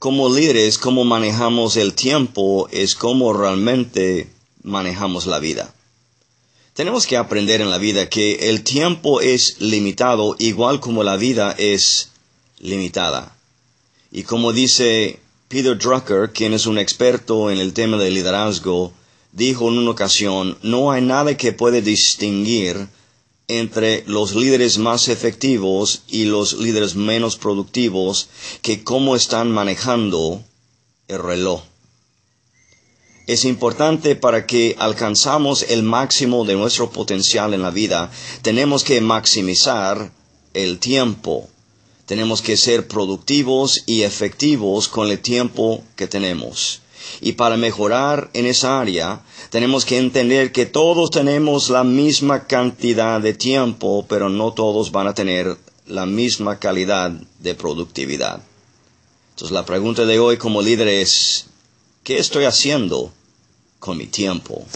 como líderes, cómo manejamos el tiempo es cómo realmente manejamos la vida. Tenemos que aprender en la vida que el tiempo es limitado igual como la vida es limitada. Y como dice Peter Drucker, quien es un experto en el tema del liderazgo, dijo en una ocasión, no hay nada que puede distinguir entre los líderes más efectivos y los líderes menos productivos que cómo están manejando el reloj. Es importante para que alcanzamos el máximo de nuestro potencial en la vida, tenemos que maximizar el tiempo. Tenemos que ser productivos y efectivos con el tiempo que tenemos. Y para mejorar en esa área, tenemos que entender que todos tenemos la misma cantidad de tiempo, pero no todos van a tener la misma calidad de productividad. Entonces la pregunta de hoy como líder es, ¿qué estoy haciendo con mi tiempo?